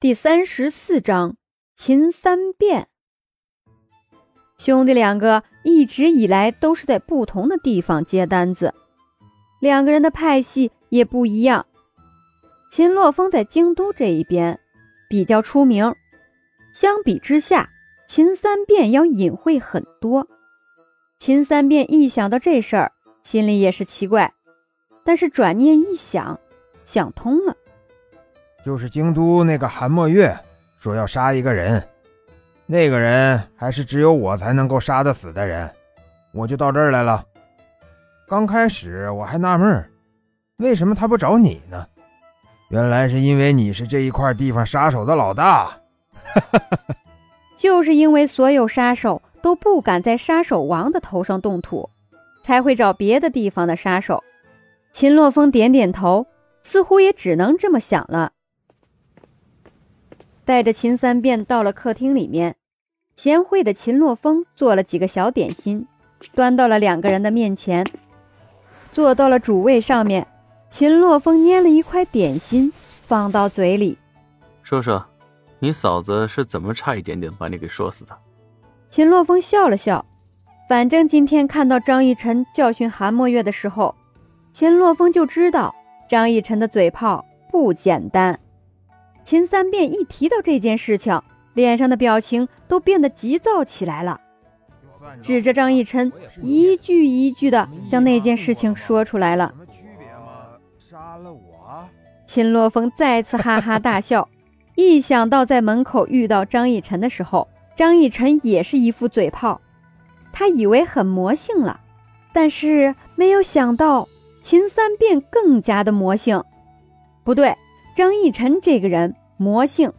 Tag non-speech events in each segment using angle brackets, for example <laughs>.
第三十四章秦三变。兄弟两个一直以来都是在不同的地方接单子，两个人的派系也不一样。秦洛风在京都这一边比较出名，相比之下，秦三变要隐晦很多。秦三变一想到这事儿，心里也是奇怪，但是转念一想，想通了。就是京都那个韩墨月说要杀一个人，那个人还是只有我才能够杀得死的人，我就到这儿来了。刚开始我还纳闷，为什么他不找你呢？原来是因为你是这一块地方杀手的老大。哈 <laughs> 哈就是因为所有杀手都不敢在杀手王的头上动土，才会找别的地方的杀手。秦洛风点点头，似乎也只能这么想了。带着秦三变到了客厅里面，贤惠的秦洛风做了几个小点心，端到了两个人的面前，坐到了主位上面。秦洛风捏了一块点心放到嘴里，说说，你嫂子是怎么差一点点把你给说死的？秦洛风笑了笑，反正今天看到张逸晨教训韩墨月的时候，秦洛风就知道张逸晨的嘴炮不简单。秦三变一提到这件事情，脸上的表情都变得急躁起来了，指着张逸晨，一句一句的将那件事情说出来了。杀了我！秦洛风再次哈哈大笑，一想到在门口遇到张逸晨的时候，张逸晨也是一副嘴炮，他以为很魔性了，但是没有想到秦三变更加的魔性。不对，张逸晨这个人。魔性，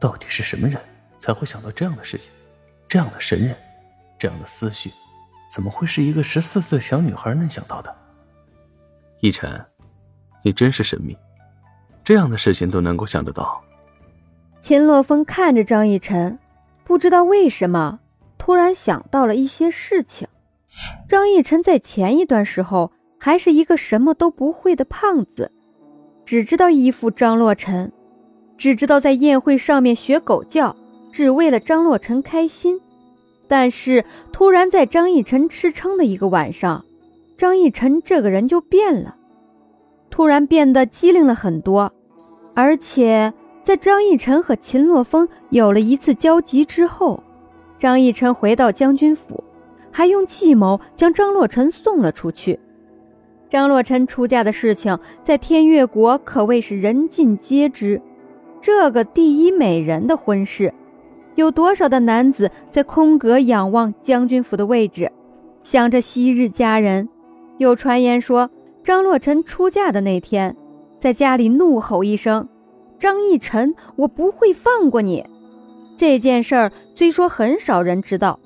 到底是什么人才会想到这样的事情？这样的神人，这样的思绪，怎么会是一个十四岁小女孩能想到的？逸晨，你真是神秘，这样的事情都能够想得到。秦洛风看着张逸晨，不知道为什么突然想到了一些事情。张逸晨在前一段时候还是一个什么都不会的胖子，只知道依附张洛尘。只知道在宴会上面学狗叫，只为了张洛尘开心。但是突然在张逸晨吃撑的一个晚上，张逸晨这个人就变了，突然变得机灵了很多。而且在张逸晨和秦洛风有了一次交集之后，张逸晨回到将军府，还用计谋将张洛尘送了出去。张洛尘出嫁的事情在天越国可谓是人尽皆知。这个第一美人的婚事，有多少的男子在空格仰望将军府的位置，想着昔日佳人？有传言说，张洛尘出嫁的那天，在家里怒吼一声：“张逸晨，我不会放过你！”这件事儿虽说很少人知道，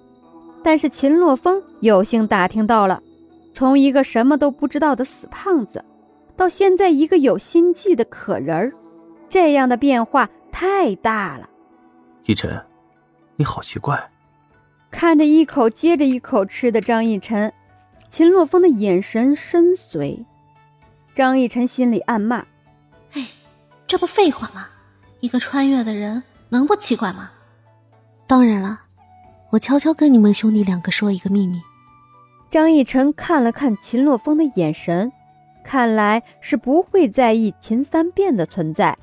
但是秦洛风有幸打听到了。从一个什么都不知道的死胖子，到现在一个有心计的可人儿。这样的变化太大了，逸晨，你好奇怪。看着一口接着一口吃的张逸晨，秦洛风的眼神深邃。张逸晨心里暗骂：“哎，这不废话吗？一个穿越的人能不奇怪吗？当然了，我悄悄跟你们兄弟两个说一个秘密。”张逸晨看了看秦洛风的眼神，看来是不会在意秦三变的存在。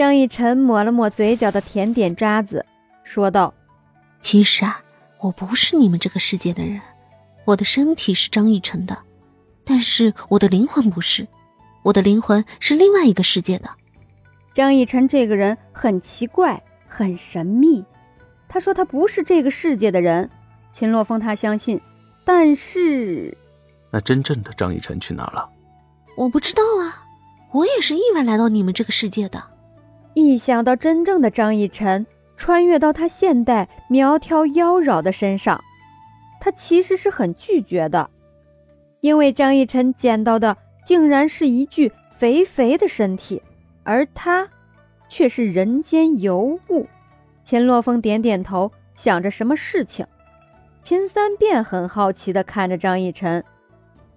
张逸晨抹了抹嘴角的甜点渣子，说道：“其实啊，我不是你们这个世界的人，我的身体是张逸晨的，但是我的灵魂不是，我的灵魂是另外一个世界的。”张逸晨这个人很奇怪，很神秘。他说他不是这个世界的人，秦洛风他相信，但是，那真正的张逸晨去哪了？我不知道啊，我也是意外来到你们这个世界的。一想到真正的张逸晨穿越到他现代苗条妖娆的身上，他其实是很拒绝的，因为张逸晨捡到的竟然是一具肥肥的身体，而他却是人间尤物。秦洛风点点头，想着什么事情。秦三变很好奇地看着张逸晨。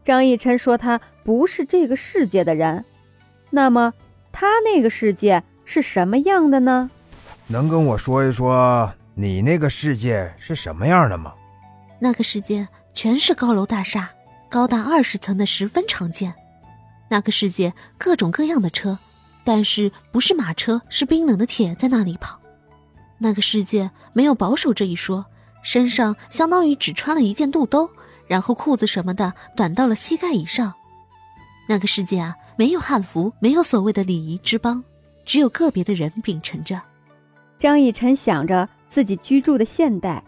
张逸晨说他不是这个世界的人，那么他那个世界。是什么样的呢？能跟我说一说你那个世界是什么样的吗？那个世界全是高楼大厦，高达二十层的十分常见。那个世界各种各样的车，但是不是马车，是冰冷的铁在那里跑。那个世界没有保守这一说，身上相当于只穿了一件肚兜，然后裤子什么的短到了膝盖以上。那个世界啊，没有汉服，没有所谓的礼仪之邦，只有个别的人秉承着。张逸晨想着自己居住的现代，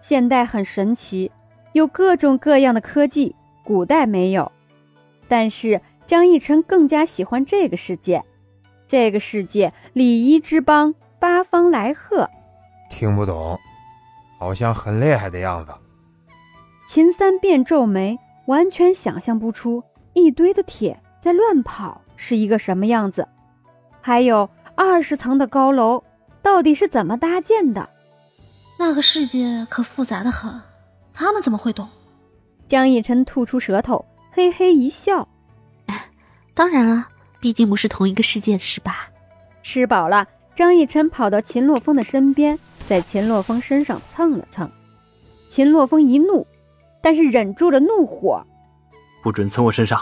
现代很神奇，有各种各样的科技，古代没有。但是张逸晨更加喜欢这个世界，这个世界礼仪之邦，八方来贺。听不懂，好像很厉害的样子。秦三变皱眉，完全想象不出一堆的铁在乱跑是一个什么样子，还有二十层的高楼。到底是怎么搭建的？那个世界可复杂的很，他们怎么会懂？张逸晨吐出舌头，嘿嘿一笑：“当然了，毕竟不是同一个世界，是吧？”吃饱了，张逸晨跑到秦洛风的身边，在秦洛风身上蹭了蹭。秦洛风一怒，但是忍住了怒火：“不准蹭我身上！”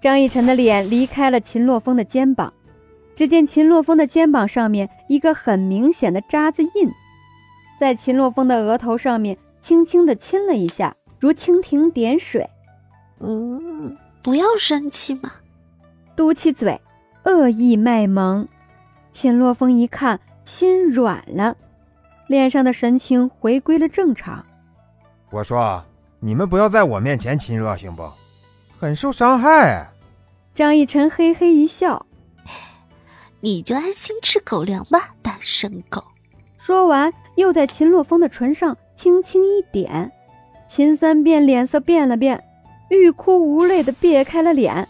张逸晨的脸离开了秦洛风的肩膀。只见秦洛风的肩膀上面一个很明显的渣子印，在秦洛风的额头上面轻轻的亲了一下，如蜻蜓点水。嗯，不要生气嘛，嘟起嘴，恶意卖萌。秦洛风一看，心软了，脸上的神情回归了正常。我说，你们不要在我面前亲热，行不？很受伤害。张逸晨嘿嘿一笑。你就安心吃狗粮吧，单身狗。说完，又在秦洛风的唇上轻轻一点。秦三变脸色变了变，欲哭无泪的别开了脸。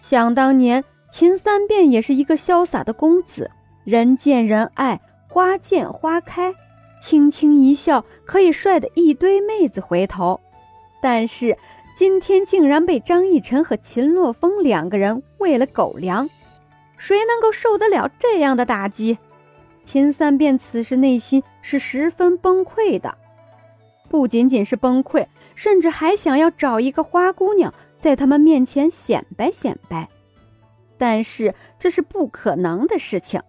想当年，秦三变也是一个潇洒的公子，人见人爱，花见花开，轻轻一笑可以帅得一堆妹子回头。但是今天竟然被张逸晨和秦洛风两个人喂了狗粮。谁能够受得了这样的打击？秦三变此时内心是十分崩溃的，不仅仅是崩溃，甚至还想要找一个花姑娘在他们面前显摆显摆。但是这是不可能的事情。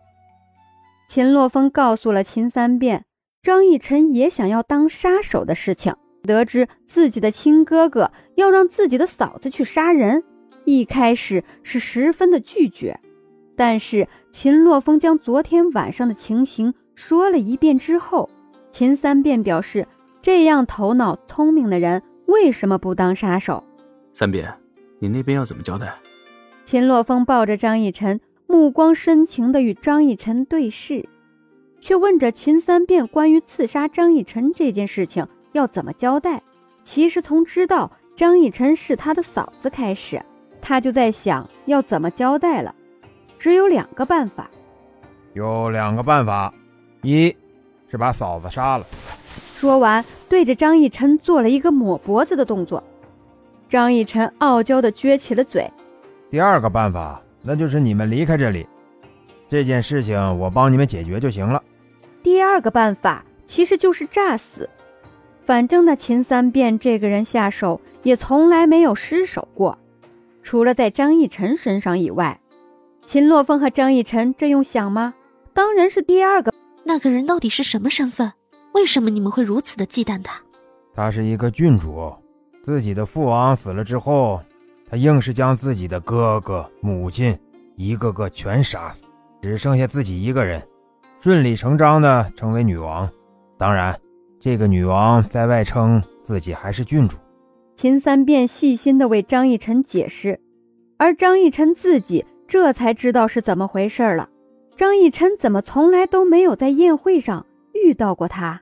秦洛风告诉了秦三变张逸晨也想要当杀手的事情，得知自己的亲哥哥要让自己的嫂子去杀人，一开始是十分的拒绝。但是秦洛风将昨天晚上的情形说了一遍之后，秦三便表示：这样头脑聪明的人为什么不当杀手？三变，你那边要怎么交代？秦洛风抱着张逸晨，目光深情地与张逸晨对视，却问着秦三变关于刺杀张逸晨这件事情要怎么交代。其实从知道张逸晨是他的嫂子开始，他就在想要怎么交代了。只有两个办法，有两个办法，一是把嫂子杀了。说完，对着张逸晨做了一个抹脖子的动作。张逸晨傲娇的撅起了嘴。第二个办法，那就是你们离开这里，这件事情我帮你们解决就行了。第二个办法其实就是诈死，反正那秦三变这个人下手也从来没有失手过，除了在张逸晨身上以外。秦洛风和张逸晨这用想吗？当然是第二个。那个人到底是什么身份？为什么你们会如此的忌惮他？他是一个郡主，自己的父王死了之后，他硬是将自己的哥哥、母亲一个个全杀死，只剩下自己一个人，顺理成章的成为女王。当然，这个女王在外称自己还是郡主。秦三变细心的为张逸晨解释，而张逸晨自己。这才知道是怎么回事了。张逸琛怎么从来都没有在宴会上遇到过他？